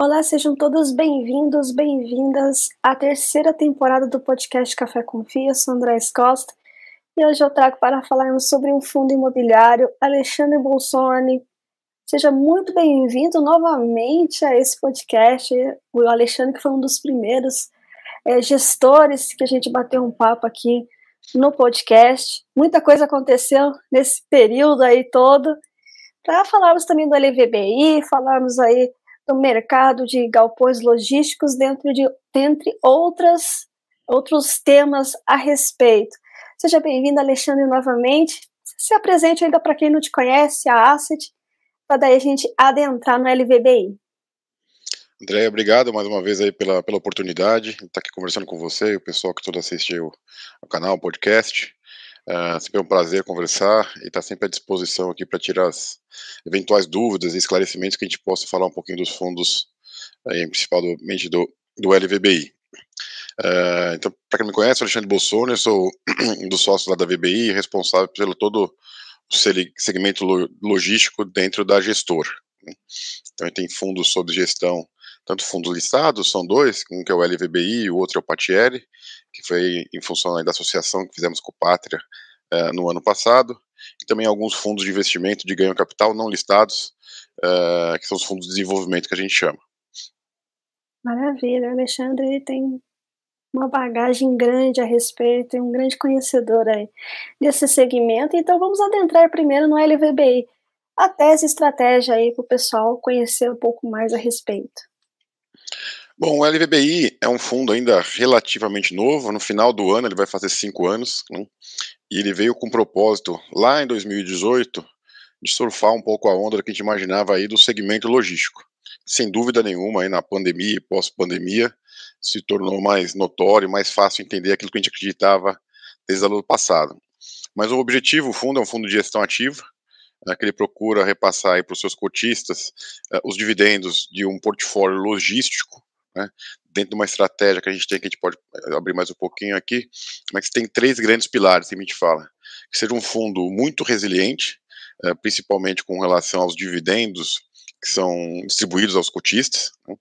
Olá, sejam todos bem-vindos, bem-vindas à terceira temporada do podcast Café Confia. Eu sou André Costa e hoje eu trago para falarmos sobre um fundo imobiliário, Alexandre Bolsoni. Seja muito bem-vindo novamente a esse podcast. O Alexandre que foi um dos primeiros é, gestores que a gente bateu um papo aqui no podcast. Muita coisa aconteceu nesse período aí todo. Para falarmos também do LVBI, falarmos aí do mercado de galpões logísticos, dentro de, dentre outras, outros temas a respeito. Seja bem-vindo, Alexandre, novamente. Se apresente ainda para quem não te conhece, a Asset, para daí a gente adentrar no LVBI. André, obrigado mais uma vez aí pela, pela oportunidade de estar aqui conversando com você e o pessoal que todo assistiu ao canal, ao podcast. Uh, sempre é um prazer conversar e estar sempre à disposição aqui para tirar as eventuais dúvidas e esclarecimentos que a gente possa falar um pouquinho dos fundos, aí, principalmente do, do LVBI. Uh, ah, então, para quem me conhece, Alexandre Bolsonaro, eu sou um dos sócios lá da VBI, responsável pelo todo o segmento logístico dentro da gestor. Né? Então, tem fundos sob gestão, tanto fundos listados, são dois, um que é o LVBI e o outro é o Patieri, que foi em função da associação que fizemos com o Pátria uh, no ano passado, e também alguns fundos de investimento de ganho capital não listados, uh, que são os fundos de desenvolvimento que a gente chama. Maravilha, o Alexandre tem uma bagagem grande a respeito, é um grande conhecedor aí desse segmento, então vamos adentrar primeiro no LVBI, a tese estratégia aí para o pessoal conhecer um pouco mais a respeito. Bom, o LVBI é um fundo ainda relativamente novo, no final do ano ele vai fazer cinco anos, né? e ele veio com um propósito lá em 2018 de surfar um pouco a onda que a gente imaginava aí do segmento logístico. Sem dúvida nenhuma, aí na pandemia e pós-pandemia, se tornou mais notório, mais fácil entender aquilo que a gente acreditava desde o ano passado. Mas o objetivo, o fundo é um fundo de gestão ativa, né, que ele procura repassar para os seus cotistas uh, os dividendos de um portfólio logístico né? Dentro de uma estratégia que a gente tem, que a gente pode eh, abrir mais um pouquinho aqui, mas tem três grandes pilares que a gente fala. Que seja um fundo muito resiliente, eh, principalmente com relação aos dividendos que são distribuídos aos cotistas. Né?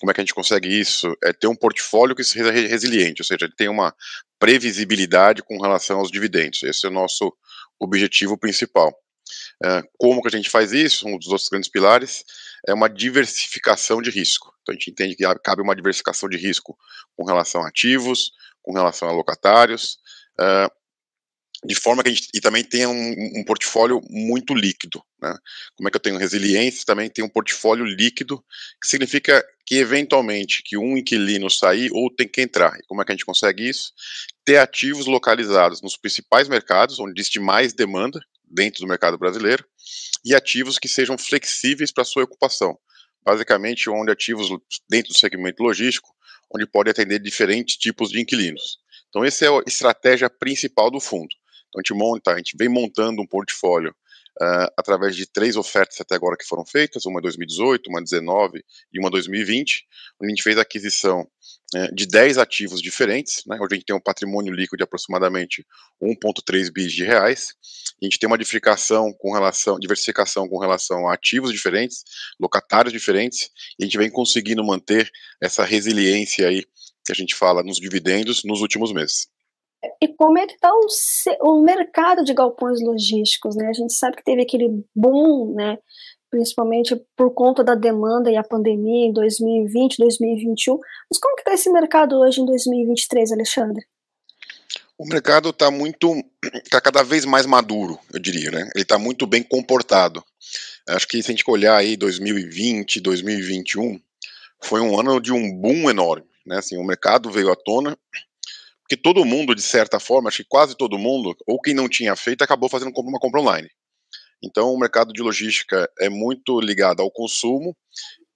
Como é que a gente consegue isso? É ter um portfólio que seja resiliente, ou seja, tem uma previsibilidade com relação aos dividendos. Esse é o nosso objetivo principal. Uh, como que a gente faz isso? Um dos outros grandes pilares é uma diversificação de risco. Então a gente entende que cabe uma diversificação de risco com relação a ativos, com relação a locatários, uh, de forma que a gente e também tenha um, um, portfólio muito líquido. Né? Como é que eu tenho resiliência? Também tem um portfólio líquido, que significa que eventualmente que um inquilino sair ou tem que entrar. E como é que a gente consegue isso? Ter ativos localizados nos principais mercados, onde existe mais demanda dentro do mercado brasileiro, e ativos que sejam flexíveis para sua ocupação. Basicamente, onde ativos dentro do segmento logístico, onde pode atender diferentes tipos de inquilinos. Então, essa é a estratégia principal do fundo. Então, a gente monta, a gente vem montando um portfólio uh, através de três ofertas até agora que foram feitas, uma em 2018, uma em 2019 e uma em 2020, onde a gente fez a aquisição uh, de 10 ativos diferentes, né, onde a gente tem um patrimônio líquido de aproximadamente 1,3 bi de reais, a gente tem uma diversificação com relação, diversificação com relação a ativos diferentes, locatários diferentes, e a gente vem conseguindo manter essa resiliência aí que a gente fala nos dividendos nos últimos meses. E como é que está o, o mercado de galpões logísticos, né? A gente sabe que teve aquele boom, né? Principalmente por conta da demanda e a pandemia em 2020, 2021. Mas como que está esse mercado hoje em 2023, Alexandre? O mercado está muito, está cada vez mais maduro, eu diria, né? Ele está muito bem comportado. Acho que se a gente olhar aí 2020, 2021, foi um ano de um boom enorme, né? Assim, o mercado veio à tona, porque todo mundo, de certa forma, acho que quase todo mundo, ou quem não tinha feito, acabou fazendo uma compra online. Então, o mercado de logística é muito ligado ao consumo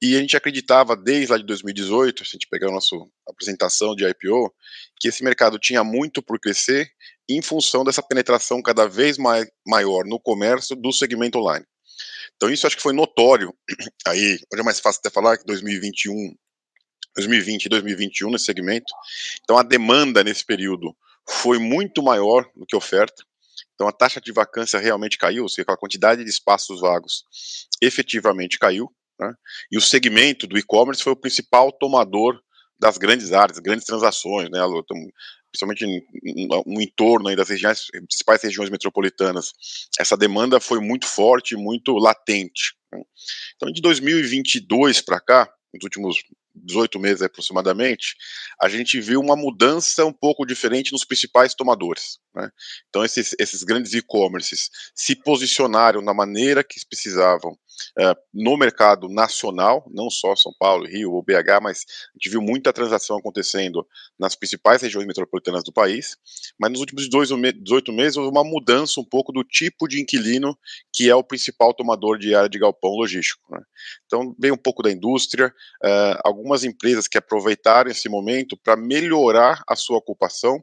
e a gente acreditava desde lá de 2018, se a gente pegar a nossa apresentação de IPO, que esse mercado tinha muito por crescer em função dessa penetração cada vez mais, maior no comércio do segmento online. Então isso acho que foi notório, aí, hoje é mais fácil até falar que 2021, 2020 e 2021 nesse segmento. Então a demanda nesse período foi muito maior do que a oferta. Então a taxa de vacância realmente caiu, ou seja, a quantidade de espaços vagos efetivamente caiu. Né? E o segmento do e-commerce foi o principal tomador das grandes áreas, grandes transações, né? principalmente no entorno das regiões, principais regiões metropolitanas. Essa demanda foi muito forte, muito latente. Né? Então, de 2022 para cá, nos últimos 18 meses aproximadamente, a gente viu uma mudança um pouco diferente nos principais tomadores. Né? Então, esses, esses grandes e-commerces se posicionaram da maneira que precisavam uh, no mercado nacional, não só São Paulo, Rio ou BH, mas a gente viu muita transação acontecendo nas principais regiões metropolitanas do país. Mas nos últimos 18 meses houve uma mudança um pouco do tipo de inquilino que é o principal tomador de área de galpão logístico. Né? Então, veio um pouco da indústria, uh, algumas empresas que aproveitaram esse momento para melhorar a sua ocupação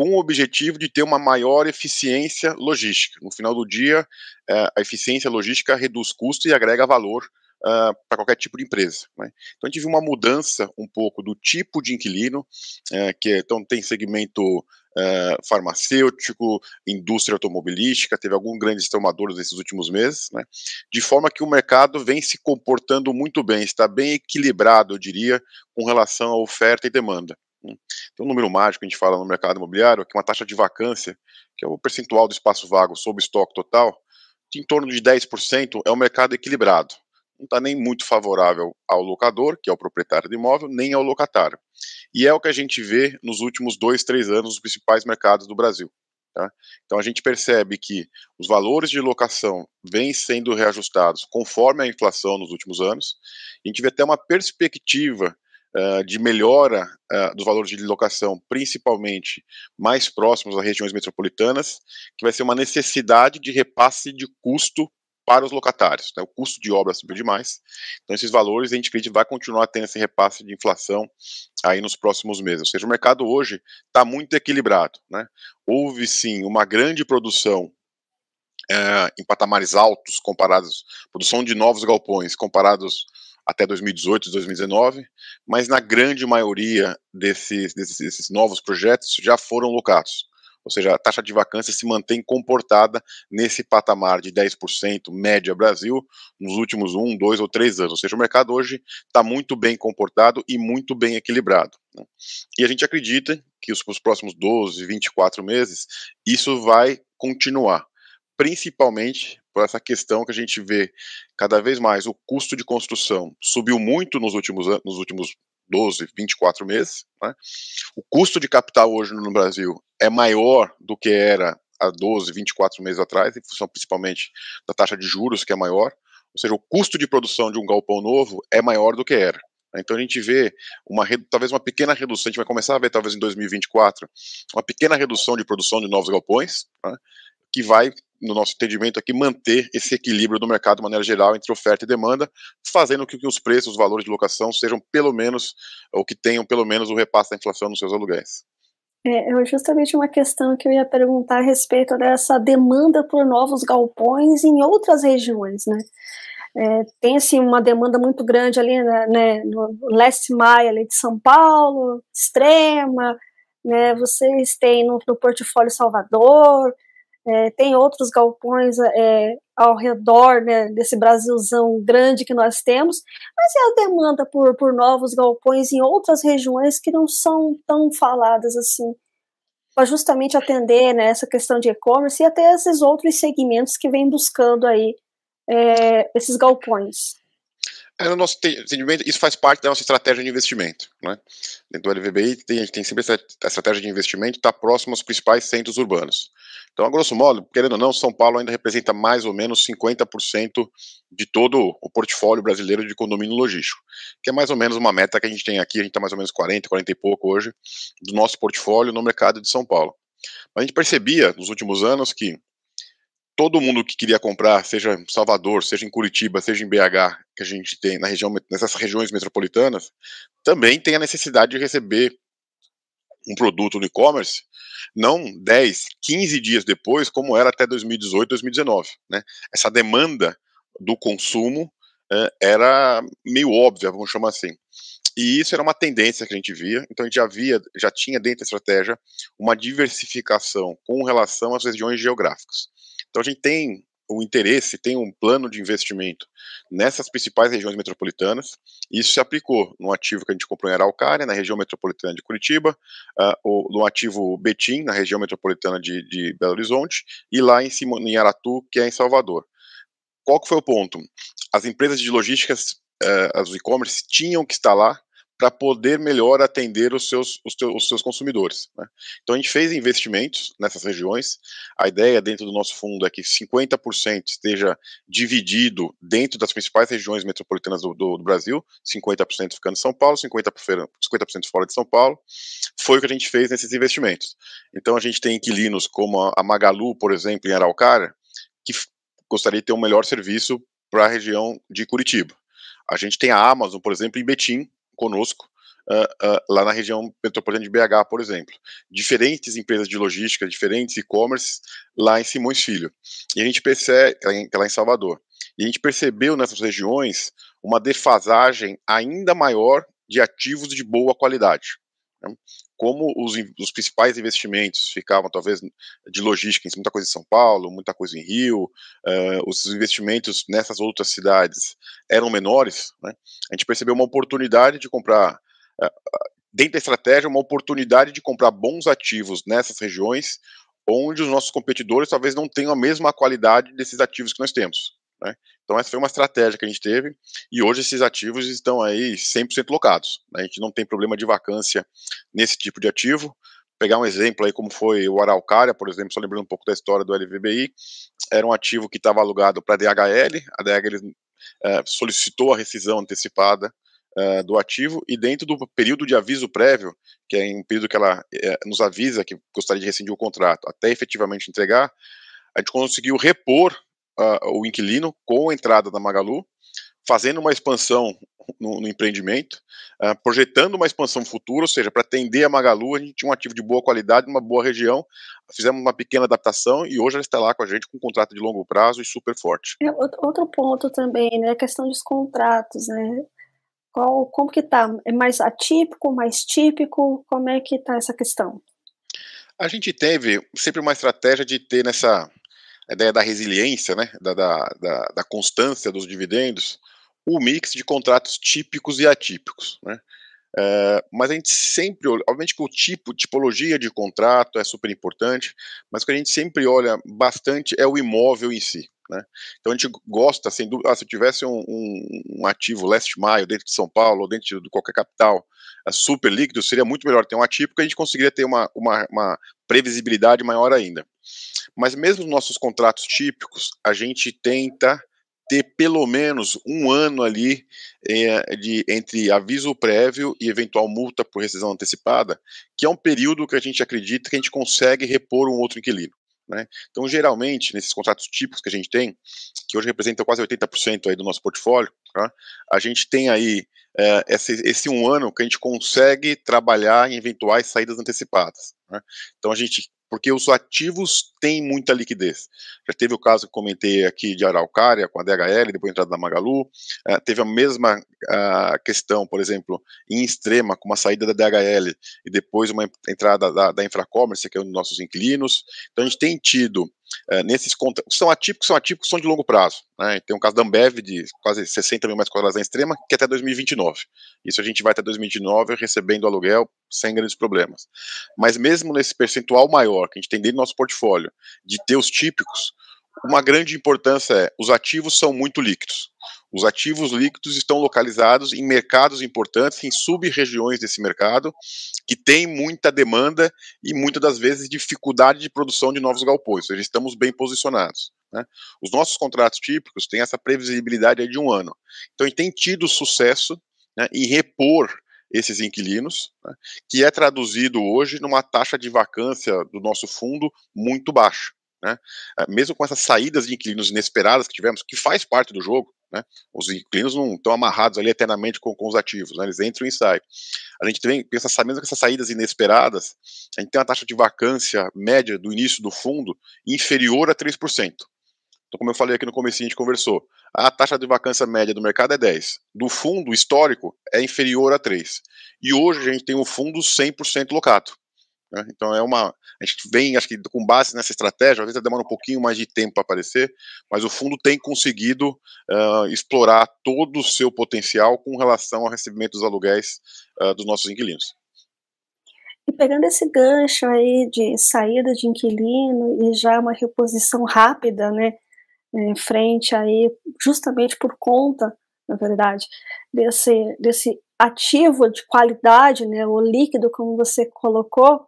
com o objetivo de ter uma maior eficiência logística. No final do dia, uh, a eficiência logística reduz custo e agrega valor uh, para qualquer tipo de empresa. Né? Então a gente viu uma mudança um pouco do tipo de inquilino, uh, que é, então tem segmento uh, farmacêutico, indústria automobilística, teve alguns grandes tomadores nesses últimos meses, né? de forma que o mercado vem se comportando muito bem, está bem equilibrado, eu diria, com relação à oferta e demanda. Tem um número mágico que a gente fala no mercado imobiliário, que é uma taxa de vacância, que é o percentual do espaço vago sobre estoque total, em torno de 10% é um mercado equilibrado não está nem muito favorável ao locador, que é o proprietário do imóvel, nem ao locatário. E é o que a gente vê nos últimos dois, três anos nos principais mercados do Brasil. Tá? Então a gente percebe que os valores de locação vêm sendo reajustados conforme a inflação nos últimos anos. a gente vê até uma perspectiva uh, de melhora uh, dos valores de locação, principalmente mais próximos às regiões metropolitanas, que vai ser uma necessidade de repasse de custo para os locatários. Né? O custo de obra subiu demais, então esses valores a gente acredita vai continuar tendo esse repasse de inflação aí nos próximos meses. Ou seja, o mercado hoje está muito equilibrado. Né? Houve sim uma grande produção em patamares altos comparados, produção de novos galpões comparados até 2018, 2019, mas na grande maioria desses, desses, desses novos projetos já foram locados ou seja, a taxa de vacância se mantém comportada nesse patamar de 10% média Brasil nos últimos um, dois ou três anos. Ou seja, o mercado hoje está muito bem comportado e muito bem equilibrado. Né? E a gente acredita que os, os próximos 12, 24 meses isso vai continuar, principalmente por essa questão que a gente vê cada vez mais o custo de construção subiu muito nos últimos, nos últimos 12, 24 meses. Né? O custo de capital hoje no Brasil é maior do que era há 12, 24 meses atrás, em função principalmente da taxa de juros, que é maior. Ou seja, o custo de produção de um galpão novo é maior do que era. Então a gente vê uma talvez uma pequena redução, a gente vai começar a ver talvez em 2024 uma pequena redução de produção de novos galpões, né, que vai no nosso entendimento aqui, manter esse equilíbrio do mercado de maneira geral entre oferta e demanda, fazendo com que os preços, os valores de locação sejam pelo menos, ou que tenham pelo menos o repasse da inflação nos seus aluguéis. É, justamente uma questão que eu ia perguntar a respeito dessa demanda por novos galpões em outras regiões, né? É, tem assim uma demanda muito grande ali né, né no leste maia ali de São Paulo, Extrema, né? Vocês têm no, no portfólio Salvador, é, tem outros galpões é, ao redor né, desse Brasilzão grande que nós temos, mas é a demanda por, por novos galpões em outras regiões que não são tão faladas assim, para justamente atender né, essa questão de e-commerce e até esses outros segmentos que vêm buscando aí é, esses galpões. É, no nosso entendimento, isso faz parte da nossa estratégia de investimento. Né? Dentro do LVBI, tem, a gente tem sempre essa estratégia de investimento estar tá próximo aos principais centros urbanos. Então, a grosso modo, querendo ou não, São Paulo ainda representa mais ou menos 50% de todo o portfólio brasileiro de condomínio logístico, que é mais ou menos uma meta que a gente tem aqui, a gente está mais ou menos 40, 40 e pouco hoje, do nosso portfólio no mercado de São Paulo. A gente percebia nos últimos anos que todo mundo que queria comprar, seja em Salvador, seja em Curitiba, seja em BH, que a gente tem na região, nessas regiões metropolitanas, também tem a necessidade de receber um produto no e-commerce, não 10, 15 dias depois, como era até 2018, 2019. Né? Essa demanda do consumo é, era meio óbvia, vamos chamar assim. E isso era uma tendência que a gente via, então a gente já via, já tinha dentro da estratégia uma diversificação com relação às regiões geográficas. Então a gente tem o interesse, tem um plano de investimento nessas principais regiões metropolitanas. Isso se aplicou no ativo que a gente comprou em Araucária, na região metropolitana de Curitiba, uh, no ativo Betim, na região metropolitana de, de Belo Horizonte, e lá em, Cima, em Aratu, que é em Salvador. Qual que foi o ponto? As empresas de logísticas, uh, as e-commerce, tinham que estar lá para poder melhor atender os seus, os, teus, os seus consumidores. Né? Então a gente fez investimentos nessas regiões. A ideia dentro do nosso fundo é que 50% esteja dividido dentro das principais regiões metropolitanas do, do, do Brasil, 50% ficando em São Paulo, 50%, 50 fora de São Paulo. Foi o que a gente fez nesses investimentos. Então a gente tem inquilinos como a Magalu, por exemplo, em Araucária, que gostaria de ter um melhor serviço para a região de Curitiba. A gente tem a Amazon, por exemplo, em Betim, conosco, Uh, uh, lá na região metropolitana de BH, por exemplo. Diferentes empresas de logística, diferentes e-commerce lá em Simões Filho. E a gente percebe, é lá em Salvador. E a gente percebeu nessas regiões uma defasagem ainda maior de ativos de boa qualidade. Né? Como os, os, principais investimentos ficavam, talvez, de logística, muita coisa em São Paulo, muita coisa em Rio, uh, os investimentos nessas outras cidades eram menores, né? a gente percebeu uma oportunidade de comprar, uh, dentro da estratégia, uma oportunidade de comprar bons ativos nessas regiões, onde os nossos competidores talvez não tenham a mesma qualidade desses ativos que nós temos. Né? Então essa foi uma estratégia que a gente teve e hoje esses ativos estão aí 100% locados. Né? A gente não tem problema de vacância nesse tipo de ativo. Pegar um exemplo aí como foi o Araucária, por exemplo, só lembrando um pouco da história do LVBI, era um ativo que estava alugado para a DHL, a DHL é, solicitou a rescisão antecipada é, do ativo e dentro do período de aviso prévio, que é um período que ela é, nos avisa que gostaria de rescindir o contrato até efetivamente entregar, a gente conseguiu repor o inquilino com a entrada da Magalu, fazendo uma expansão no, no empreendimento, uh, projetando uma expansão futura, ou seja, para atender a Magalu, a gente tinha um ativo de boa qualidade, uma boa região, fizemos uma pequena adaptação e hoje ela está lá com a gente com um contrato de longo prazo e super forte. É, outro ponto também, né, a questão dos contratos, né, qual, como que tá? É mais atípico, mais típico? Como é que tá essa questão? A gente teve sempre uma estratégia de ter nessa a ideia da resiliência, né, da, da, da, da constância dos dividendos, o mix de contratos típicos e atípicos, né? É, mas a gente sempre, obviamente que o tipo, tipologia de contrato é super importante, mas o que a gente sempre olha bastante é o imóvel em si. Né? Então a gente gosta, sem dúvida, ah, se tivesse um, um, um, ativo last mile dentro de São Paulo ou dentro de qualquer capital é super líquido, seria muito melhor ter um ativo que a gente conseguiria ter uma, uma, uma previsibilidade maior ainda. Mas mesmo nos nossos contratos típicos, a gente tenta ter pelo menos um ano ali é, de, entre aviso prévio e eventual multa por rescisão antecipada, que é um período que a gente acredita que a gente consegue repor um outro inquilino. Né? Então, geralmente, nesses contratos típicos que a gente tem, que hoje representam quase 80% aí do nosso portfólio, tá? a gente tem aí é, esse, esse, um ano que a gente consegue trabalhar em eventuais saídas antecipadas. Né? Então, a gente porque os ativos têm muita liquidez. Já teve o caso que comentei aqui de Araucária, com a DHL, depois a entrada da Magalu, uh, teve a mesma uh, questão, por exemplo, em Extrema, com uma saída da DHL e depois uma entrada da, da Infracommerce, que é um dos nossos inquilinos. Então a gente tem tido é, nesses contratos, são atípicos, são atípicos, são de longo prazo. Né? Tem um caso da Ambev de quase 60 mil metros quadrados na extrema, que é até 2029. Isso a gente vai até 2029 recebendo aluguel sem grandes problemas. Mas mesmo nesse percentual maior que a gente tem dentro do nosso portfólio, de ter os típicos, uma grande importância é os ativos são muito líquidos. Os ativos líquidos estão localizados em mercados importantes, em sub-regiões desse mercado, que tem muita demanda e muitas das vezes dificuldade de produção de novos galpões. Ou seja, estamos bem posicionados. Né? Os nossos contratos típicos têm essa previsibilidade de um ano. Então, gente tem tido sucesso né, em repor esses inquilinos, né, que é traduzido hoje numa taxa de vacância do nosso fundo muito baixa. Né? Mesmo com essas saídas de inquilinos inesperadas que tivemos, que faz parte do jogo, né? Os inquilinos não estão amarrados ali eternamente com, com os ativos, né? eles entram e saem. A gente também pensa, mesmo com essas saídas inesperadas, a gente tem uma taxa de vacância média do início do fundo inferior a 3%. Então, como eu falei aqui no começo, a gente conversou, a taxa de vacância média do mercado é 10. Do fundo histórico é inferior a 3. E hoje a gente tem um fundo 100% locado. Né? Então é uma. A gente vem, acho que com base nessa estratégia, às vezes demora um pouquinho mais de tempo para aparecer, mas o fundo tem conseguido uh, explorar todo o seu potencial com relação ao recebimento dos aluguéis uh, dos nossos inquilinos. E pegando esse gancho aí de saída de inquilino e já uma reposição rápida, né, em frente aí, justamente por conta, na verdade, desse, desse ativo de qualidade, né, o líquido, como você colocou,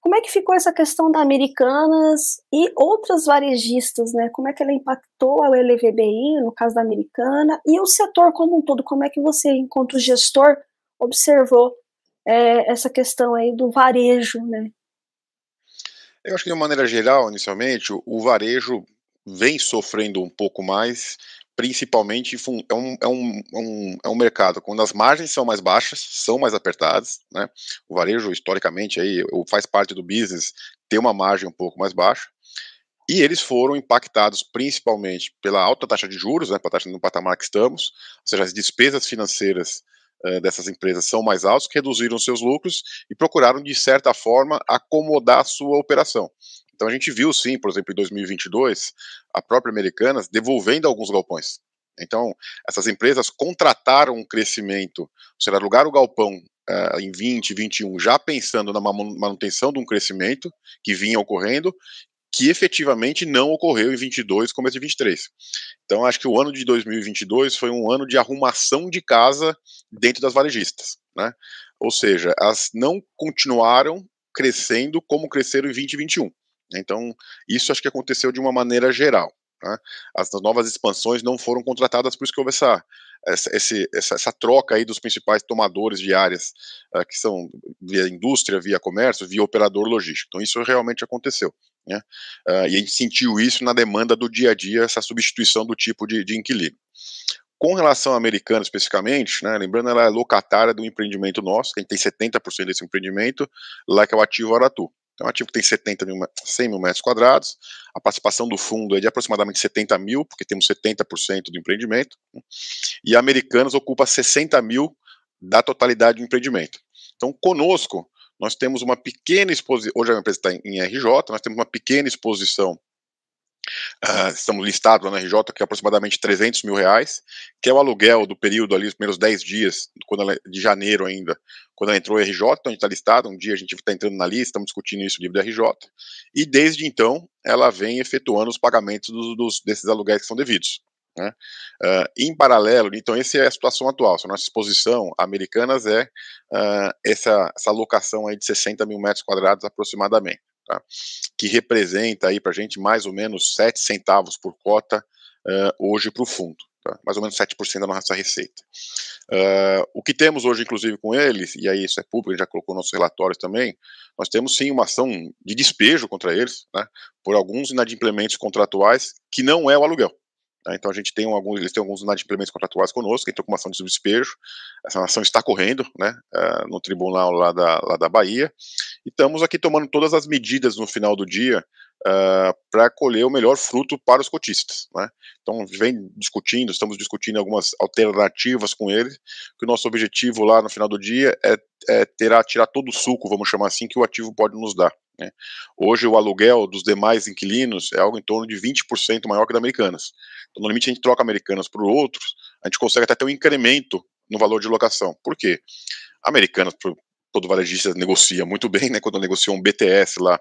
como é que ficou essa questão da Americanas e outras varejistas, né? Como é que ela impactou a LVBI, no caso da Americana, e o setor como um todo? Como é que você, enquanto gestor, observou é, essa questão aí do varejo, né? Eu acho que de maneira geral, inicialmente, o varejo vem sofrendo um pouco mais principalmente é um, é, um, é um, é um mercado quando as margens são mais baixas, são mais apertadas, né? O varejo, historicamente, aí, faz parte do business ter uma margem um pouco mais baixa. E eles foram impactados principalmente pela alta taxa de juros, né, para taxa no patamar que estamos, ou seja, as despesas financeiras uh, dessas empresas são mais altas, reduziram seus lucros e procuraram, de certa forma, acomodar a sua operação. Então a gente viu sim, por exemplo, em 2022, a própria Americanas devolvendo alguns galpões. Então, essas empresas contrataram um crescimento, ou seja, alugaram o galpão uh, em 20, 21, já pensando na manutenção de um crescimento que vinha ocorrendo, que efetivamente não ocorreu em 22, começo de 23. Então, acho que o ano de 2022 foi um ano de arrumação de casa dentro das varejistas, né? Ou seja, elas não continuaram crescendo como cresceram em 2021. Então, isso acho que aconteceu de uma maneira geral. Tá? As novas expansões não foram contratadas, por isso que houve essa, essa, essa, essa troca aí dos principais tomadores de áreas, uh, que são via indústria, via comércio, via operador logístico. Então, isso realmente aconteceu. Né? Uh, e a gente sentiu isso na demanda do dia a dia, essa substituição do tipo de, de inquilino. Com relação à americana especificamente, né, lembrando, ela é locatária do empreendimento nosso, a gente tem 70% desse empreendimento, lá que é o ativo Aratu. Então, o ativo tem 70 mil, 100 mil metros quadrados, a participação do fundo é de aproximadamente 70 mil, porque temos 70% do empreendimento, e a Americanas ocupa 60 mil da totalidade do empreendimento. Então, conosco, nós temos uma pequena exposição, hoje a empresa está em RJ, nós temos uma pequena exposição Uh, estamos listados na RJ, que é aproximadamente 300 mil reais, que é o aluguel do período ali, os primeiros 10 dias, quando ela, de janeiro ainda, quando ela entrou em RJ, então a gente está listado, um dia a gente está entrando na lista, estamos discutindo isso livre da RJ, e desde então ela vem efetuando os pagamentos dos, dos desses aluguéis que são devidos. Né? Uh, em paralelo, então essa é a situação atual, a nossa exposição Americanas é uh, essa, essa alocação aí de 60 mil metros quadrados aproximadamente tá? que representa aí para a gente mais ou menos 7 centavos por cota uh, hoje para o fundo. Tá? Mais ou menos 7% da nossa receita. Uh, o que temos hoje, inclusive, com eles, e aí isso é público, a gente já colocou nossos relatórios também, nós temos sim uma ação de despejo contra eles, né, por alguns inadimplementos contratuais, que não é o aluguel. Né, então a gente tem alguns, eles têm alguns inadimplementos contratuais conosco, entrou com uma ação de despejo. Essa ação está correndo, né, uh, no tribunal lá da, lá da Bahia. E estamos aqui tomando todas as medidas no final do dia uh, para colher o melhor fruto para os cotistas. Né? Então, vem discutindo, estamos discutindo algumas alternativas com eles, que o nosso objetivo lá no final do dia é, é terá, tirar todo o suco, vamos chamar assim, que o ativo pode nos dar. Né? Hoje, o aluguel dos demais inquilinos é algo em torno de 20% maior que da Americanas. Então, no limite, a gente troca Americanas por outros, a gente consegue até ter um incremento no valor de locação. Por quê? Americanas, todo varejista negocia muito bem, né? Quando negociou um BTS lá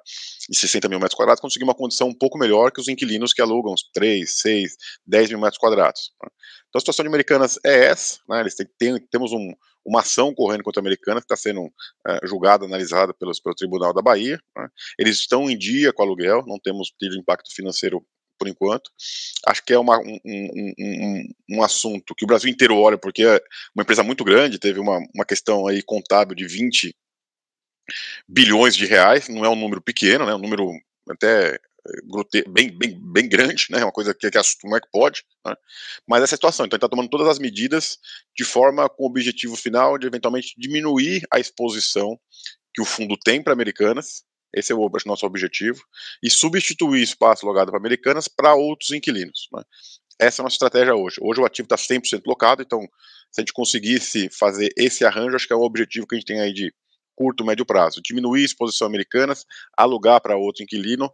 de 60 mil metros quadrados, conseguiu uma condição um pouco melhor que os inquilinos que alugam 3, 6, 10 mil metros quadrados. Né? Então a situação de Americanas é essa, né? Eles têm, tem, temos um, uma ação correndo contra a Americanas que está sendo uh, julgada, analisada pelos, pelo Tribunal da Bahia. Né? Eles estão em dia com o aluguel, não temos tido impacto financeiro por enquanto. Acho que é uma, um, um, um, um, assunto que o Brasil inteiro olha, porque é uma empresa muito grande, teve uma, uma questão aí contábil de 20 bilhões de reais, não é um número pequeno, né, um número até eh, bem, bem, bem grande, né, uma coisa que, que como é que pode, né, mas essa situação, então ele está tomando todas as medidas de forma com o objetivo final de eventualmente diminuir a exposição que o fundo tem para Americanas, esse é o nosso objetivo. E substituir espaço logado para Americanas para outros inquilinos. Né? Essa é a nossa estratégia hoje. Hoje o ativo está 100% locado, então se a gente conseguisse fazer esse arranjo, acho que é o objetivo que a gente tem aí de curto, médio prazo. Diminuir a exposição americanas, alugar para outro inquilino,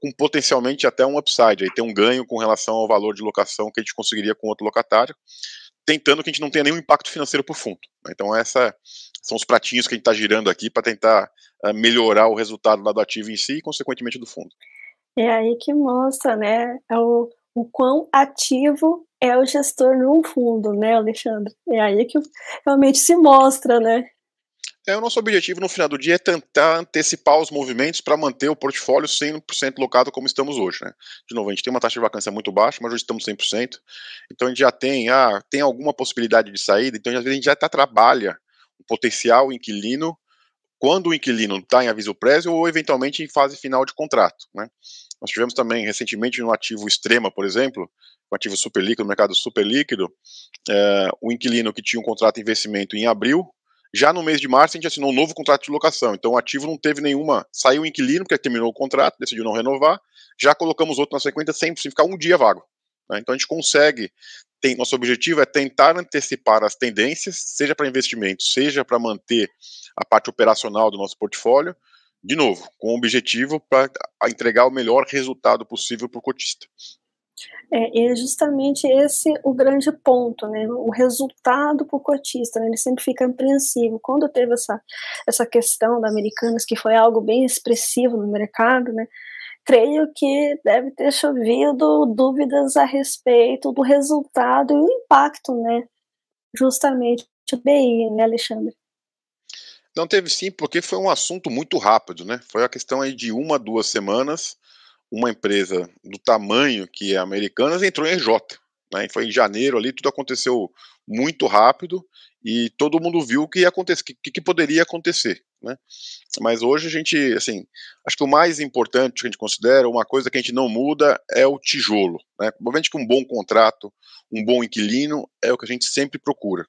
com potencialmente até um upside, aí tem um ganho com relação ao valor de locação que a gente conseguiria com outro locatário, tentando que a gente não tenha nenhum impacto financeiro por fundo. Né? Então, essa são os pratinhos que a gente está girando aqui para tentar uh, melhorar o resultado do ativo em si e, consequentemente, do fundo. É aí que mostra, né, é o, o quão ativo é o gestor num fundo, né, Alexandre? É aí que realmente se mostra, né? É, o nosso objetivo no final do dia é tentar antecipar os movimentos para manter o portfólio 100% locado como estamos hoje. Né? De novo, a gente tem uma taxa de vacância muito baixa, mas hoje estamos 100%. Então a gente já tem, ah, tem alguma possibilidade de saída, então às vezes a gente já tá, trabalha o potencial inquilino quando o inquilino está em aviso prévio ou eventualmente em fase final de contrato. Né? Nós tivemos também recentemente no ativo Extrema, por exemplo, um ativo super líquido, mercado super líquido, é, o inquilino que tinha um contrato de investimento em abril, já no mês de março, a gente assinou um novo contrato de locação. Então, o ativo não teve nenhuma. Saiu o inquilino, porque terminou o contrato, decidiu não renovar. Já colocamos outro na sequência sem ficar um dia vago. Né? Então, a gente consegue. Tem, nosso objetivo é tentar antecipar as tendências, seja para investimento, seja para manter a parte operacional do nosso portfólio, de novo, com o objetivo para entregar o melhor resultado possível para o cotista. É, é justamente esse o grande ponto, né? O resultado para o cotista, né? ele sempre fica apreensivo. Quando teve essa, essa questão da Americanas, que foi algo bem expressivo no mercado, né? Creio que deve ter chovido dúvidas a respeito do resultado e o impacto, né? Justamente do BI, né, Alexandre? Não teve sim, porque foi um assunto muito rápido, né? Foi a questão aí de uma, duas semanas uma empresa do tamanho que é a Americanas entrou em RJ. Né, foi em janeiro ali, tudo aconteceu muito rápido e todo mundo viu o que, ia acontecer, que, que poderia acontecer. Né? Mas hoje a gente, assim, acho que o mais importante que a gente considera, uma coisa que a gente não muda é o tijolo. Né? Obviamente que um bom contrato, um bom inquilino é o que a gente sempre procura.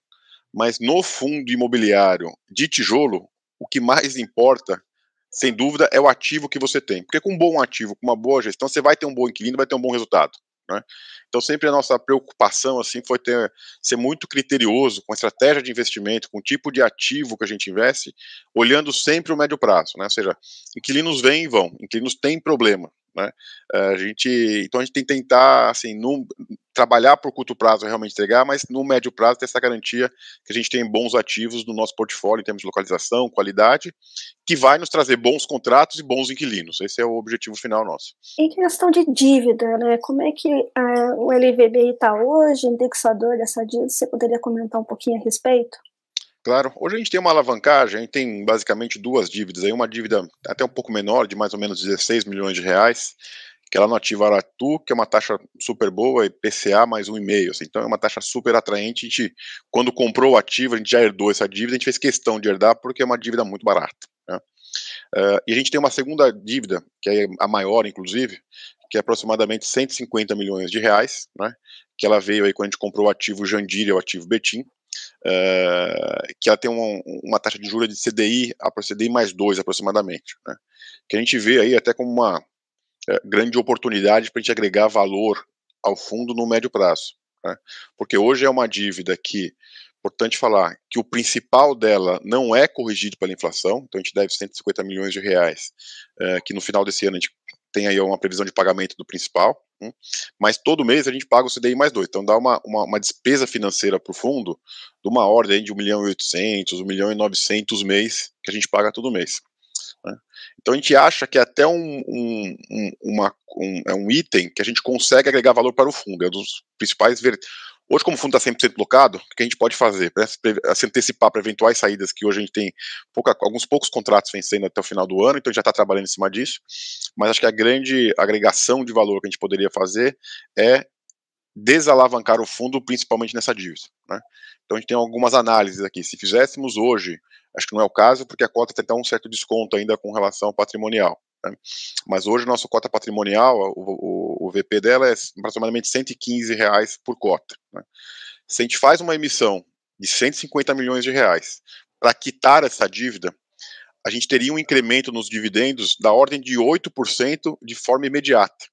Mas no fundo imobiliário de tijolo, o que mais importa sem dúvida, é o ativo que você tem. Porque com um bom ativo, com uma boa gestão, você vai ter um bom inquilino, vai ter um bom resultado. Né? Então, sempre a nossa preocupação assim foi ter, ser muito criterioso com a estratégia de investimento, com o tipo de ativo que a gente investe, olhando sempre o médio prazo. Né? Ou seja, inquilinos vêm e vão, inquilinos têm problema. Né? A gente, então a gente tem que tentar assim, num, trabalhar por curto prazo realmente entregar, mas no médio prazo ter essa garantia que a gente tem bons ativos no nosso portfólio em termos de localização, qualidade, que vai nos trazer bons contratos e bons inquilinos. Esse é o objetivo final nosso. Em questão de dívida, né? Como é que uh, o LVBI está hoje, indexador dessa dívida? Você poderia comentar um pouquinho a respeito? Claro, hoje a gente tem uma alavancagem, a gente tem basicamente duas dívidas, aí uma dívida até um pouco menor, de mais ou menos 16 milhões de reais, que lá no ativo Aratu, que é uma taxa super boa, e PCA mais um e meio, assim, então é uma taxa super atraente, a gente, quando comprou o ativo, a gente já herdou essa dívida, a gente fez questão de herdar porque é uma dívida muito barata. Né? Uh, e a gente tem uma segunda dívida, que é a maior, inclusive, que é aproximadamente 150 milhões de reais, né, que ela veio aí quando a gente comprou o ativo Jandira e o ativo Betim, uh, que ela tem uma, uma, taxa de juros de CDI, a CDI mais 2 aproximadamente, né, que a gente vê aí até como uma grande oportunidade para a gente agregar valor ao fundo no médio prazo, né, porque hoje é uma dívida que importante falar que o principal dela não é corrigido pela inflação, então a gente deve 150 milhões de reais, uh, que no final desse ano a gente tem aí uma previsão de pagamento do principal, hum, mas todo mês a gente paga o CDI mais dois, então dá uma, uma, uma despesa financeira para o fundo de uma ordem de 1 milhão e 800, 1 milhão e 900 mês, que a gente paga todo mês. Né? Então a gente acha que até um, um, um, uma, um, é um item que a gente consegue agregar valor para o fundo, é um dos principais Hoje, como o fundo está 100% locado, o que a gente pode fazer para se antecipar para eventuais saídas, que hoje a gente tem pouca, alguns poucos contratos vencendo até o final do ano, então a gente já está trabalhando em cima disso, mas acho que a grande agregação de valor que a gente poderia fazer é desalavancar o fundo, principalmente nessa dívida. Né? Então a gente tem algumas análises aqui. Se fizéssemos hoje, acho que não é o caso, porque a cota tem um certo desconto ainda com relação ao patrimonial. Né? Mas hoje nossa cota patrimonial, o, o, o, VP dela é aproximadamente 115 reais por cota. Né? Se a gente faz uma emissão de 150 milhões de reais para quitar essa dívida, a gente teria um incremento nos dividendos da ordem de 8% de forma imediata.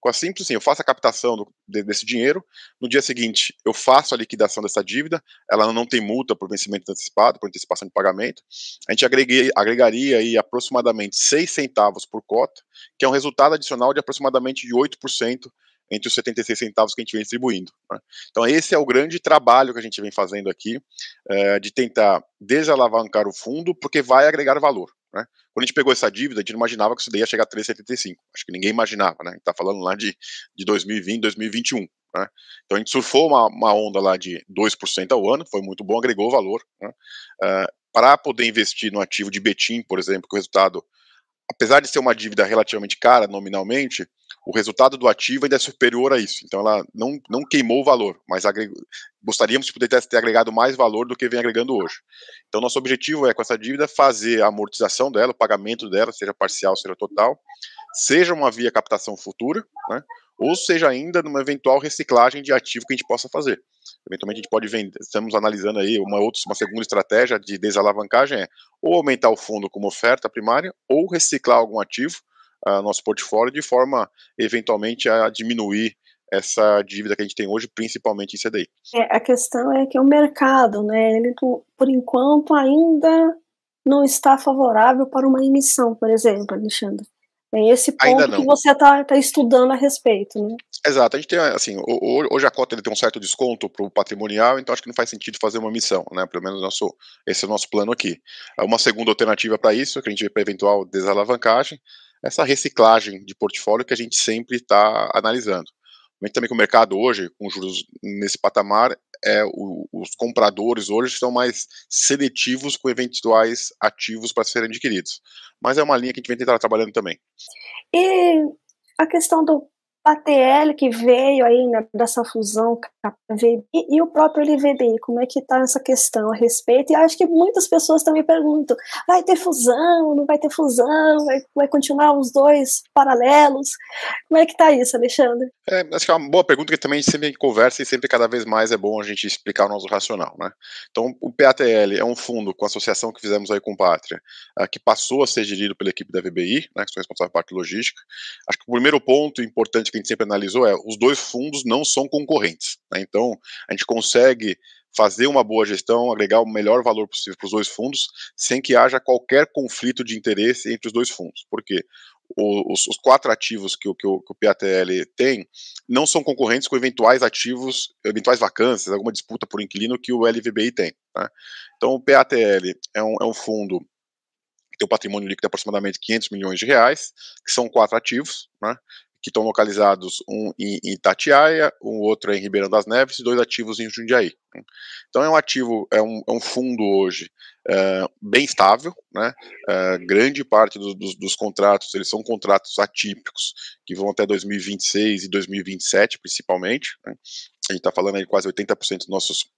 Com a simples, assim, eu faço a captação do, desse dinheiro, no dia seguinte eu faço a liquidação dessa dívida, ela não tem multa por vencimento antecipado, por antecipação de pagamento, a gente agreguei, agregaria aí aproximadamente 6 centavos por cota, que é um resultado adicional de aproximadamente de 8% entre os 76 centavos que a gente vem distribuindo. Né? Então, esse é o grande trabalho que a gente vem fazendo aqui, é, de tentar desalavancar o fundo, porque vai agregar valor. Né? Quando a gente pegou essa dívida, a gente não imaginava que isso daí ia chegar a 3,75. Acho que ninguém imaginava, né? A gente está falando lá de, de 2020, 2021. Né? Então a gente surfou uma, uma onda lá de 2% ao ano, foi muito bom, agregou valor. Né? Uh, para poder investir no ativo de Betim, por exemplo, que o resultado, apesar de ser uma dívida relativamente cara nominalmente, o resultado do ativo ainda é superior a isso. Então ela não, não queimou o valor, mas gostaríamos de poder ter agregado mais valor do que vem agregando hoje. Então nosso objetivo é com essa dívida fazer a amortização dela, o pagamento dela, seja parcial, seja total, seja uma via captação futura, né, ou seja ainda numa eventual reciclagem de ativo que a gente possa fazer. Eventualmente a gente pode vender, estamos analisando aí uma outra, uma segunda estratégia de desalavancagem é ou aumentar o fundo como oferta primária ou reciclar algum ativo uh, nosso portfólio de forma, eventualmente, a diminuir essa dívida que a gente tem hoje, principalmente em CDI. É, a questão é que o mercado, né, ele, por enquanto, ainda não está favorável para uma emissão, por exemplo, Alexandre. É esse ponto que você está tá estudando a respeito, né? Exato, a gente tem, assim, hoje a cota ele tem um certo desconto para o patrimonial, então acho que não faz sentido fazer uma emissão, né? Pelo menos nosso, esse é o nosso plano aqui. Uma segunda alternativa para isso, que a gente vê para eventual desalavancagem, essa reciclagem de portfólio que a gente sempre está analisando. Mas também que o mercado hoje, com juros nesse patamar, é, o, os compradores hoje estão mais seletivos com eventuais ativos para serem adquiridos. Mas é uma linha que a gente vem tentar trabalhando também. E a questão do ATL que veio aí né, dessa fusão e, e, o próprio LVBI, como é que está essa questão a respeito? E acho que muitas pessoas também perguntam: vai ter fusão, não vai ter fusão, vai, vai continuar os dois paralelos? Como é que está isso, Alexandre? É, acho que é uma boa pergunta que também sempre conversa e sempre cada vez mais é bom a gente explicar o nosso racional, né? Então, o PATL é um fundo com associação que fizemos aí com o Pátria, uh, que passou a ser gerido pela equipe da VBI, né, que são responsáveis pela parte logística. Acho que o primeiro ponto importante que a gente sempre analisou é os dois fundos não são concorrentes. Né? Então, a gente consegue fazer uma boa gestão, agregar o melhor valor possível para os dois fundos, sem que haja qualquer conflito de interesse entre os dois fundos. Porque os, os, quatro ativos que o, que, o, que o PATL tem não são concorrentes com eventuais ativos, eventuais vacâncias, alguma disputa por inquilino que o LVBI tem. Né? Então, o PATL é um, é um fundo que tem um patrimônio líquido de aproximadamente 500 milhões de reais, que são quatro ativos, né? Que estão localizados um em, Itatiaia, um outro em Ribeirão das Neves e dois ativos em Jundiaí. Né. Então é um ativo, é um, é um fundo hoje é, bem estável, né? É, grande parte do, dos, dos contratos eles são contratos atípicos que vão até 2026 e 2027 principalmente. Né? A gente está falando aí quase 80% dos nossos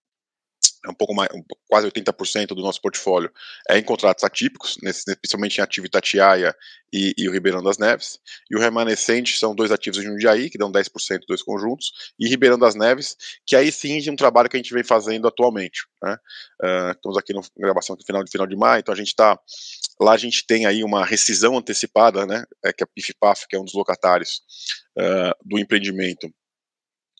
é um pouco mais, quase 80% do nosso portfólio é em contratos atípicos, nesse, principalmente em ativo Itatiaia e, e, o Ribeirão das Neves, e o remanescente são dois ativos em Jundiaí, que dão 10% dos conjuntos, e Ribeirão das Neves, que aí sim é um trabalho que a gente vem fazendo atualmente. Né? Uh, estamos aqui na gravação no final de, final de maio, então a gente está, lá a gente tem aí uma rescisão antecipada, né, é, que a PIFPAF, que é um dos locatários uh, do empreendimento,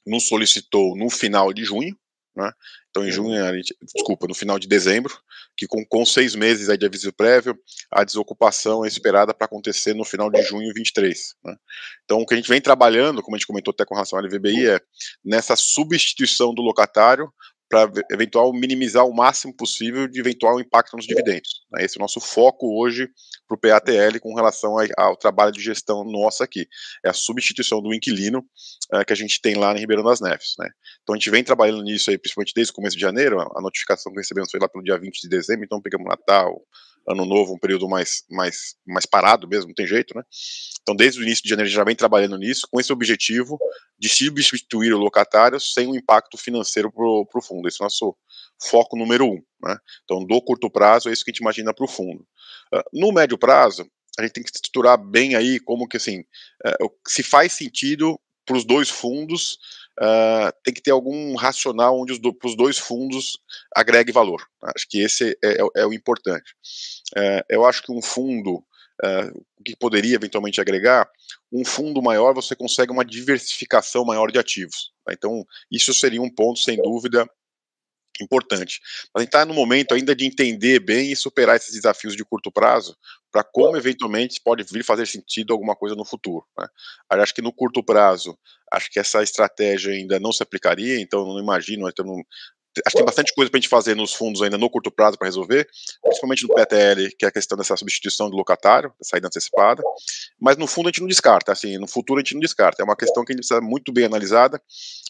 nos solicitou no final de junho, né? Então, em junho, a gente, desculpa, no final de dezembro, que com, com seis meses aí de aviso prévio, a desocupação é esperada para acontecer no final de junho 23. Né? Então, o que a gente vem trabalhando, como a gente comentou até com relação ao LVBI, é nessa substituição do locatário para eventual minimizar o máximo possível de eventual impacto nos dividendos. Né? Esse é o nosso foco hoje para o PATL com relação ao trabalho de gestão nossa aqui. É a substituição do inquilino é, que a gente tem lá em Ribeirão das Neves. Né? Então a gente vem trabalhando nisso aí, principalmente desde o começo de janeiro, a notificação que recebemos foi lá pelo dia 20 de dezembro, então pegamos Natal, ano novo, um período mais, mais, mais parado mesmo, não tem jeito, né? Então, desde o início de janeiro, a gente já vem trabalhando nisso, com esse objetivo de substituir o locatário sem um impacto financeiro para o fundo. Esse é o nosso foco número um. Né? Então, do curto prazo, é isso que a gente imagina para o fundo. Uh, no médio prazo, a gente tem que estruturar bem aí como que, assim, uh, se faz sentido para os dois fundos uh, tem que ter algum racional onde os do, os dois fundos agregue valor. Acho que esse é, é, é o importante. Uh, eu acho que um fundo uh, que poderia eventualmente agregar, um fundo maior você consegue uma diversificação maior de ativos. Tá? Então, isso seria um ponto, sem dúvida, importante. Mas a gente está no momento ainda de entender bem e superar esses desafios de curto prazo para como eventualmente pode vir fazer sentido alguma coisa no futuro. Né? Acho que no curto prazo, acho que essa estratégia ainda não se aplicaria, então não imagino, então não, acho que tem bastante coisa para a gente fazer nos fundos ainda no curto prazo para resolver, principalmente no PTL, que é a questão dessa substituição do locatário, da saída antecipada, mas no fundo a gente não descarta, assim, no futuro a gente não descarta, é uma questão que a gente precisa muito bem analisada,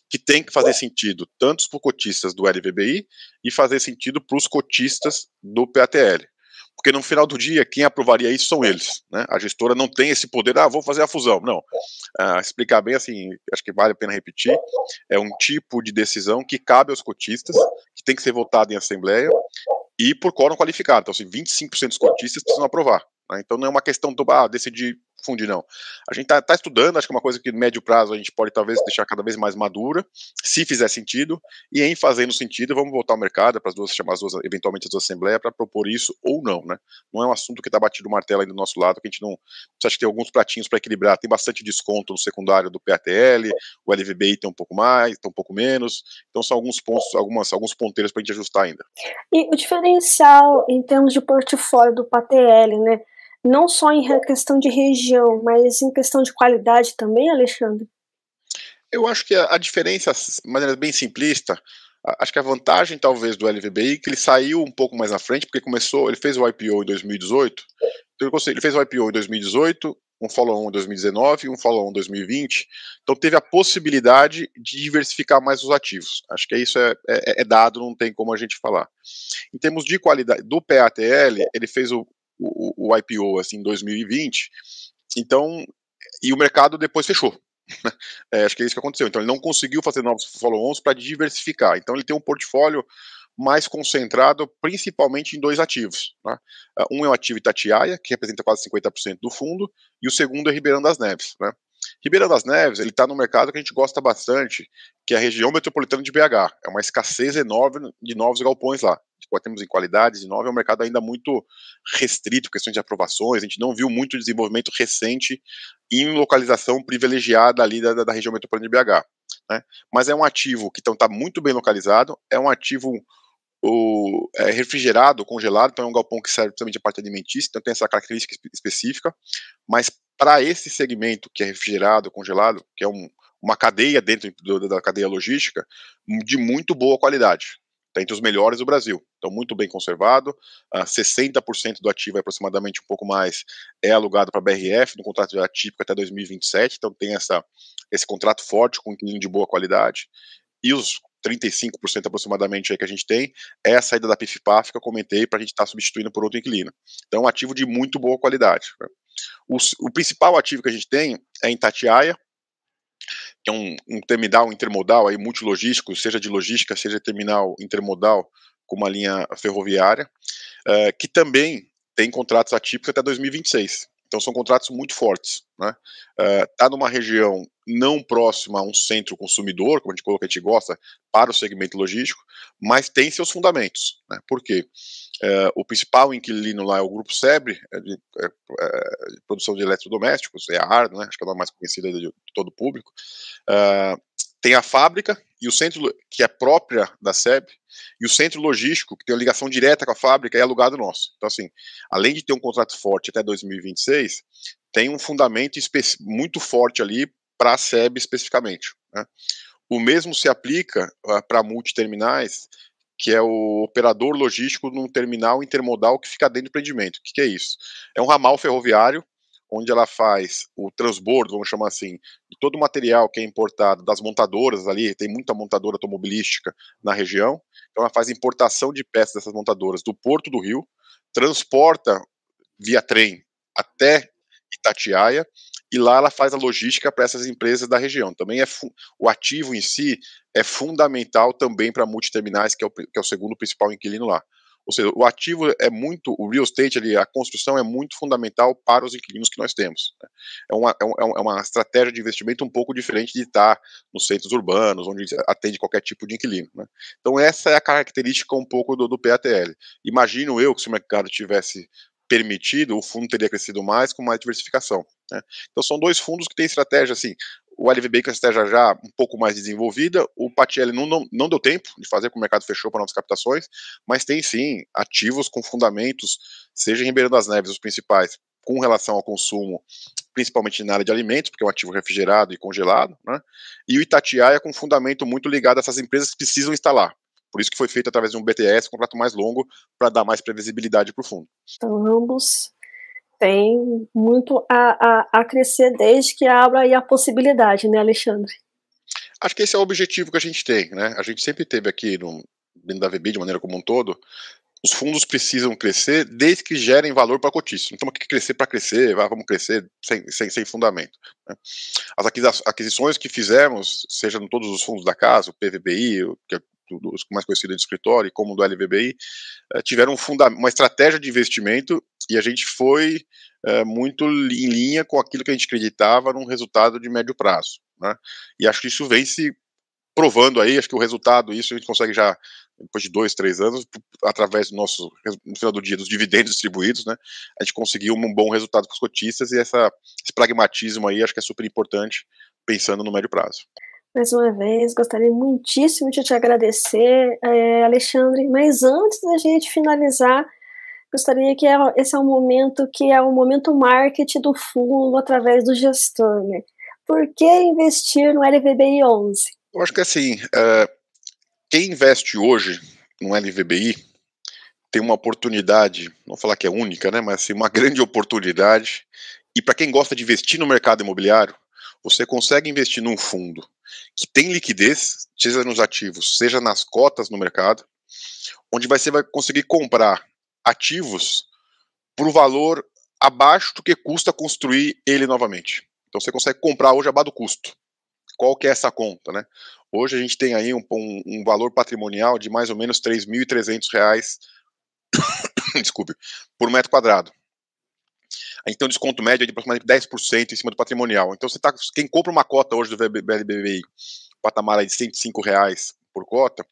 que tem que fazer sentido tanto para os cotistas do LVBI e fazer sentido para os cotistas do PATL porque no final do dia, quem aprovaria isso são eles. Né? A gestora não tem esse poder, ah, vou fazer a fusão. Não. Ah, explicar bem assim, acho que vale a pena repetir, é um tipo de decisão que cabe aos cotistas, que tem que ser votado em assembleia e por quórum qualificado. Então, assim, 25% dos cotistas precisam aprovar. Né? Então não é uma questão do ah, decidir fundir, não. A gente está tá estudando, acho que é uma coisa que no médio prazo a gente pode talvez deixar cada vez mais madura, se fizer sentido, e em fazendo sentido, vamos voltar ao mercado para as duas, chamar as duas, eventualmente as duas assembleias, para propor isso ou não, né? Não é um assunto que está batido o martelo aí do nosso lado, que a gente não. Acho que tem alguns pratinhos para equilibrar, tem bastante desconto no secundário do PATL, o LVBI tem um pouco mais, tem um pouco menos, então são alguns pontos, algumas, alguns ponteiros para a gente ajustar ainda. E o diferencial em termos de portfólio do PATL, né? Não só em questão de região, mas em questão de qualidade também, Alexandre? Eu acho que a, diferença, de maneira bem simplista, acho que a vantagem talvez do LVBI é que ele saiu um pouco mais na frente, porque começou, ele fez o IPO em 2018, então ele fez o IPO em 2018, um follow-on em 2019 e um follow-on em 2020, então teve a possibilidade de diversificar mais os ativos. Acho que isso é, é, é dado, não tem como a gente falar. Em termos de qualidade do PATL, ele fez o, o, o IPO assim, em 2020. Então, e o mercado depois fechou. é, acho que é isso que aconteceu. Então, ele não conseguiu fazer novos follow-ons para diversificar. Então, ele tem um portfólio mais concentrado principalmente em dois ativos. Né? Um é o ativo Itatiaia, que representa quase 50% do fundo, e o segundo é Ribeirão das Neves. Né? Ribeirão das Neves ele está no mercado que a gente gosta bastante, que é a região metropolitana de BH. É uma escassez enorme de novos galpões lá temos em qualidade de nove, é um mercado ainda muito restrito, questões de aprovações, a gente não viu muito desenvolvimento recente em localização privilegiada ali da, da região metropolitana de BH. Né? Mas é um ativo que está então, muito bem localizado, é um ativo o, é, refrigerado, congelado, então é um galpão que serve principalmente a parte alimentícia, então tem essa característica específica, mas para esse segmento que é refrigerado, congelado, que é um, uma cadeia dentro do, da cadeia logística, de muito boa qualidade está entre os melhores do Brasil. Então, muito bem conservado. Uh, ah, 60% do ativo, é aproximadamente um pouco mais, é alugado para BRF, no contrato atípico até 2027. Então, tem essa, esse contrato forte com um inquilino de boa qualidade. E os 35% aproximadamente aí que a gente tem é a saída da PIF-PAF que eu comentei para a gente estar tá substituindo por outro inquilino. Então, um ativo de muito boa qualidade. Né? O, o, principal ativo que a gente tem é em Tatiaia, que é um, um terminal intermodal aí multilogístico, seja de logística, seja terminal intermodal com uma linha ferroviária, uh, que também tem contratos atípicos até 2026. Então são contratos muito fortes. Né? uh, tá numa região não próxima a um centro consumidor, como a gente colocou, a gente gosta, para o segmento logístico, mas tem seus fundamentos. Né? Por quê? Uh, o principal inquilino lá é o Grupo Sebre, é de, é, é, de produção de eletrodomésticos, é a AR, né? acho que é a mais conhecida de, de todo o público. Uh, tem a fábrica e o centro que é própria da SEB e o centro logístico que tem uma ligação direta com a fábrica é alugado nosso. Então assim, além de ter um contrato forte até 2026, tem um fundamento muito forte ali para a SEB especificamente. Né? O mesmo se aplica uh, para multiterminais que é o operador logístico num terminal intermodal que fica dentro do empreendimento. O que, que é isso? É um ramal ferroviário onde ela faz o transbordo, vamos chamar assim, de todo o material que é importado das montadoras ali, tem muita montadora automobilística na região, então ela faz importação de peças dessas montadoras do Porto do Rio, transporta via trem até Itatiaia e lá ela faz a logística para essas empresas da região. Também é o ativo em si é fundamental também para multiterminais, que é, o, que é o segundo principal inquilino lá. Ou seja, o ativo é muito, o real estate ali, a construção é muito fundamental para os inquilinos que nós temos. Né? É, uma, é, é uma estratégia de investimento um pouco diferente de estar nos centros urbanos, onde atende qualquer tipo de inquilino. Né? Então essa é a característica um pouco do, do PATL. Imagino eu que se o mercado tivesse permitido, o fundo teria crescido mais com mais diversificação. Né? Então são dois fundos que têm estratégia assim. O LVB com a estratégia já um pouco mais desenvolvida, o Patielli não, não, não deu tempo de fazer, porque o mercado fechou para novas captações, mas tem sim ativos com fundamentos, seja em Ribeirão das Neves, os principais, com relação ao consumo, principalmente na área de alimentos, porque é um ativo refrigerado e congelado, né? e o Itatiaia com fundamento muito ligado a essas empresas que precisam instalar. Por isso que foi feito através de um BTS, um contrato mais longo, para dar mais previsibilidade para o fundo. Então, ambos têm muito a, a, a crescer desde que abra aí a possibilidade, né, Alexandre? Acho que esse é o objetivo que a gente tem, né? A gente sempre teve aqui no, dentro da VB, de maneira como um todo, os fundos precisam crescer desde que gerem valor para cotista. Então, que crescer para crescer, vamos crescer sem, sem, sem fundamento. Né? As aquisições que fizemos, seja em todos os fundos da casa, o PVBI, que os mais conhecidos do escritório, como do LVBI, eh, tiveram um uma estratégia de investimento e a gente foi é, muito em linha com aquilo que a gente acreditava num resultado de médio prazo. Né? E acho que isso vem se provando aí, acho que o resultado, isso a gente consegue já, depois de dois, três anos, através do nosso, no final do dia, dos dividendos distribuídos, né, a gente conseguiu um bom resultado com os cotistas e essa, esse pragmatismo aí acho que é super importante, pensando no médio prazo. Mais uma vez, gostaria muitíssimo de te agradecer, é, Alexandre, mas antes da gente finalizar, gostaria que é, esse é o momento que é o momento marketing do fundo através do gestor, né? Por que investir no LVBI 11? Eu acho que assim, uh, quem investe hoje no LVBI tem uma oportunidade, não vou falar que é única, né, mas assim, uma grande oportunidade. E para quem gosta de investir no mercado imobiliário, você consegue investir num fundo que tem liquidez, seja nos ativos, seja nas cotas no mercado, onde você vai conseguir comprar ativos por valor abaixo do que custa construir ele novamente. Então você consegue comprar hoje abaixo do custo qual que é essa conta, né? Hoje a gente tem aí um, um, um valor patrimonial de mais ou menos R$ 3.300, desculpe, por metro quadrado. Então, desconto médio é de aproximadamente 10% em cima do patrimonial. Então, você tá, quem compra uma cota hoje do BLBBI, patamar aí de 105 reais por cota,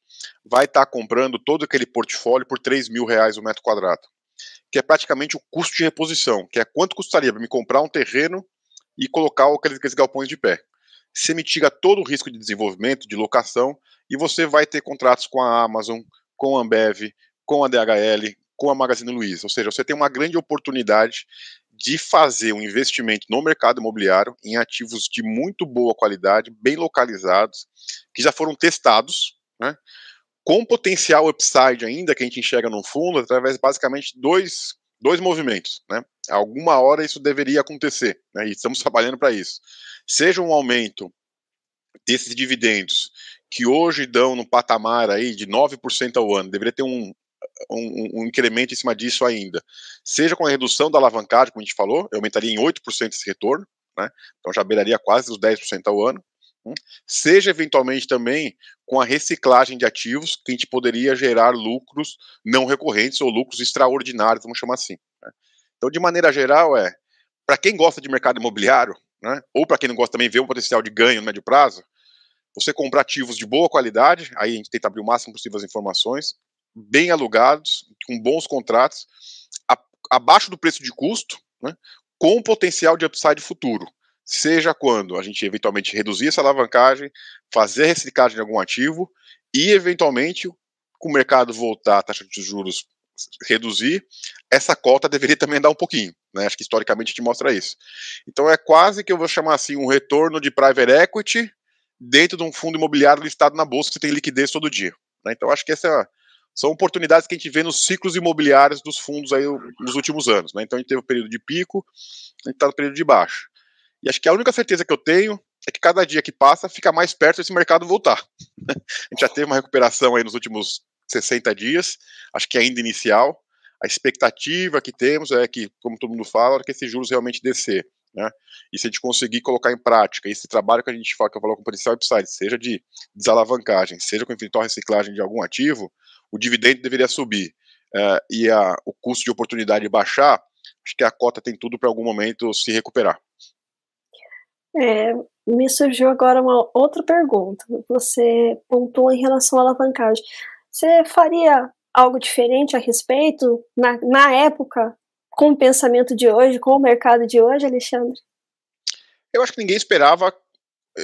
vai estar tá comprando todo aquele portfólio por 3 mil reais o metro quadrado, que é praticamente o custo de reposição, que é quanto custaria para me comprar um terreno e colocar aqueles, galpões de pé você mitiga todo o risco de desenvolvimento, de locação, e você vai ter contratos com a Amazon, com a Ambev, com a DHL, com a Magazine Luiza. Ou seja, você tem uma grande oportunidade de fazer um investimento no mercado imobiliário em ativos de muito boa qualidade, bem localizados, que já foram testados, né, com potencial upside ainda que a gente enxerga no fundo, através basicamente de dois, dois movimentos. Né. Alguma hora isso deveria acontecer, né, e estamos trabalhando para isso seja um aumento desses dividendos que hoje dão no patamar aí de 9% ao ano, deveria ter um, um, um, incremento em cima disso ainda, seja com a redução da alavancagem, como a gente falou, eu aumentaria em 8% esse retorno, né? então já beiraria quase os 10% ao ano, né? seja eventualmente também com a reciclagem de ativos, que a gente poderia gerar lucros não recorrentes ou lucros extraordinários, vamos chamar assim. Né? Então, de maneira geral, é para quem gosta de mercado imobiliário, né? ou para quem não gosta também ver um potencial de ganho no médio prazo, você comprar ativos de boa qualidade, aí a gente tenta abrir o máximo possível as informações, bem alugados, com bons contratos, a, abaixo do preço de custo, né? com potencial de upside futuro. Seja quando a gente eventualmente reduzir essa alavancagem, fazer reciclagem de algum ativo e, eventualmente, com o mercado voltar a taxa de juros reduzir, essa cota deveria também dar um pouquinho. Né? Acho que historicamente te mostra isso. Então é quase que eu vou chamar assim um retorno de private equity dentro de um fundo imobiliário listado na bolsa que tem liquidez todo dia. Né? Então acho que essa são oportunidades que a gente vê nos ciclos imobiliários dos fundos aí nos últimos anos. Né? Então a gente teve o um período de pico, a gente está no período de baixa. E acho que a única certeza que eu tenho é que cada dia que passa fica mais perto desse mercado voltar. a gente já teve uma recuperação aí nos últimos 60 dias, acho que ainda inicial. A expectativa que temos é que, como todo mundo fala, que esses juros realmente descer. Né? E se a gente conseguir colocar em prática esse trabalho que a gente fala, que eu falo com potencial upside, seja de desalavancagem, seja com eventual reciclagem de algum ativo, o dividendo deveria subir uh, e a, o custo de oportunidade baixar, acho que a cota tem tudo para algum momento se recuperar. É, me surgiu agora uma outra pergunta. Você pontuou em relação à alavancagem. Você faria algo diferente a respeito na, na época, com o pensamento de hoje, com o mercado de hoje, Alexandre? Eu acho que ninguém esperava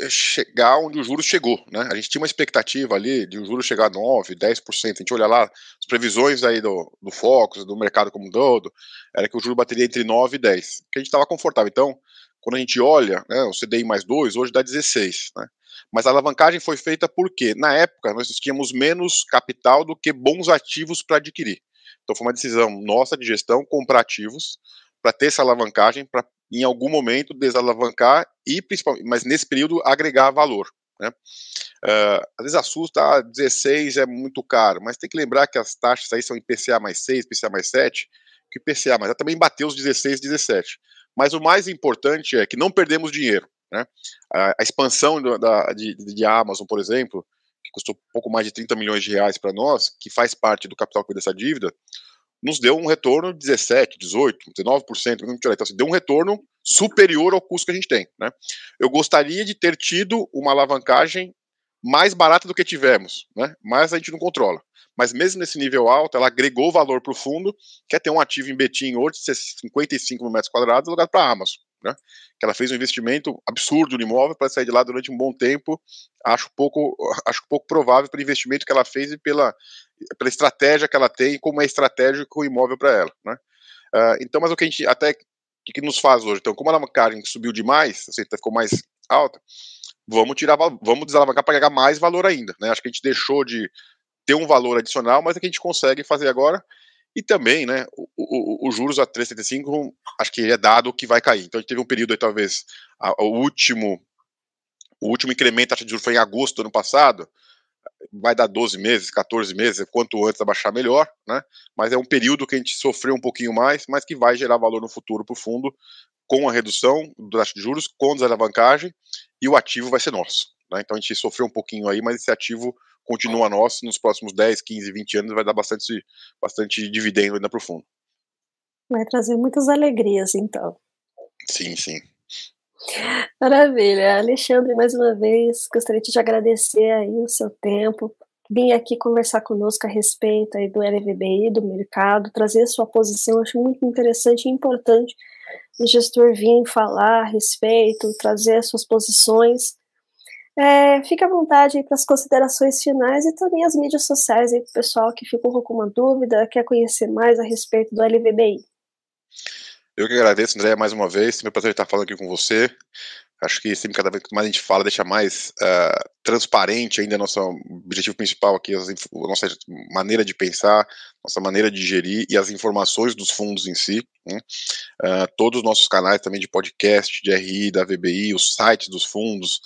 chegar onde o juros chegou, né? A gente tinha uma expectativa ali de o juros chegar a 9, 10%. A gente olha lá, as previsões aí do, do Focus, do mercado como um todo, era que o juro bateria entre 9 e 10, que a gente estava confortável. Então, quando a gente olha, né, o CDI mais 2, hoje dá 16, né? Mas a alavancagem foi feita porque, na época, nós tínhamos menos capital do que bons ativos para adquirir. Então foi uma decisão nossa de gestão comprar ativos para ter essa alavancagem para em algum momento desalavancar e principalmente, mas nesse período agregar valor. Né? Uh, às vezes assusta, ah, 16 é muito caro, mas tem que lembrar que as taxas aí são IPCA mais 6, IPCA mais 7, que IPCA mais também bateu os 16, 17. Mas o mais importante é que não perdemos dinheiro. Né? A, a expansão da, de, de Amazon, por exemplo, que custou pouco mais de 30 milhões de reais para nós, que faz parte do capital que dessa dívida, nos deu um retorno de 17, 18, 19%, então assim, deu um retorno superior ao custo que a gente tem. Né? Eu gostaria de ter tido uma alavancagem mais barata do que tivemos, né? mas a gente não controla. Mas mesmo nesse nível alto, ela agregou valor para o fundo, quer ter um ativo em Betim hoje de 55 mil metros quadrados, alugado para a Amazon. Né? Que ela fez um investimento absurdo no imóvel para sair de lá durante um bom tempo. Acho pouco, acho pouco provável pelo investimento que ela fez e pela, pela estratégia que ela tem, como é estratégico o imóvel para ela. Né? Uh, então, mas o que a gente até que, que nos faz hoje? Então, como a alavancagem subiu demais, assim, ficou mais alta, vamos tirar, vamos desalavancar para pegar mais valor ainda. Né? Acho que a gente deixou de ter um valor adicional, mas é que a gente consegue fazer agora. E também, né, o, o, o juros a 3,75, acho que é dado que vai cair. Então a gente teve um período aí, talvez, a, o último o último incremento da taxa de juros foi em agosto do ano passado, vai dar 12 meses, 14 meses, quanto antes abaixar melhor, né? Mas é um período que a gente sofreu um pouquinho mais, mas que vai gerar valor no futuro para o fundo, com a redução da taxa de juros, com desalavancagem, e o ativo vai ser nosso. Né? Então a gente sofreu um pouquinho aí, mas esse ativo continua nosso nos próximos 10, 15, 20 anos, vai dar bastante, bastante dividendo ainda para o fundo. Vai trazer muitas alegrias, então. Sim, sim. Maravilha. Alexandre, mais uma vez, gostaria de te agradecer aí o seu tempo, vir aqui conversar conosco a respeito aí do LVBI, do mercado, trazer sua posição, acho muito interessante e importante o gestor vir falar a respeito, trazer as suas posições. É, fique à vontade para as considerações finais e também as mídias sociais aí para o pessoal que ficou com alguma dúvida, quer conhecer mais a respeito do LVBI. Eu que agradeço, André, mais uma vez. Meu prazer estar falando aqui com você. Acho que sempre cada vez mais a gente fala, deixa mais uh, transparente ainda nosso objetivo principal aqui, a nossa maneira de pensar, nossa maneira de gerir e as informações dos fundos em si. Né? Uh, todos os nossos canais também de podcast, de RI, da VBI, os sites dos fundos,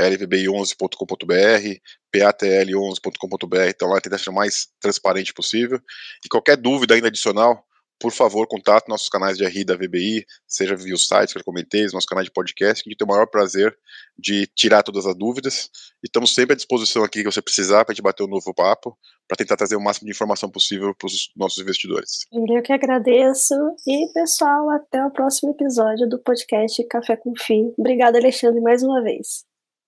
lvbi11.com.br, patl11.com.br, então lá tenta ser o mais transparente possível. E qualquer dúvida ainda adicional, por favor, contate nossos canais de RI da VBI, seja via os sites que eu comentei, nosso canal de podcast, que a gente tem o maior prazer de tirar todas as dúvidas. E estamos sempre à disposição aqui que você precisar para a gente bater um novo papo, para tentar trazer o máximo de informação possível para os nossos investidores. Eu que agradeço. E, pessoal, até o próximo episódio do podcast Café com Fim. Obrigada, Alexandre, mais uma vez.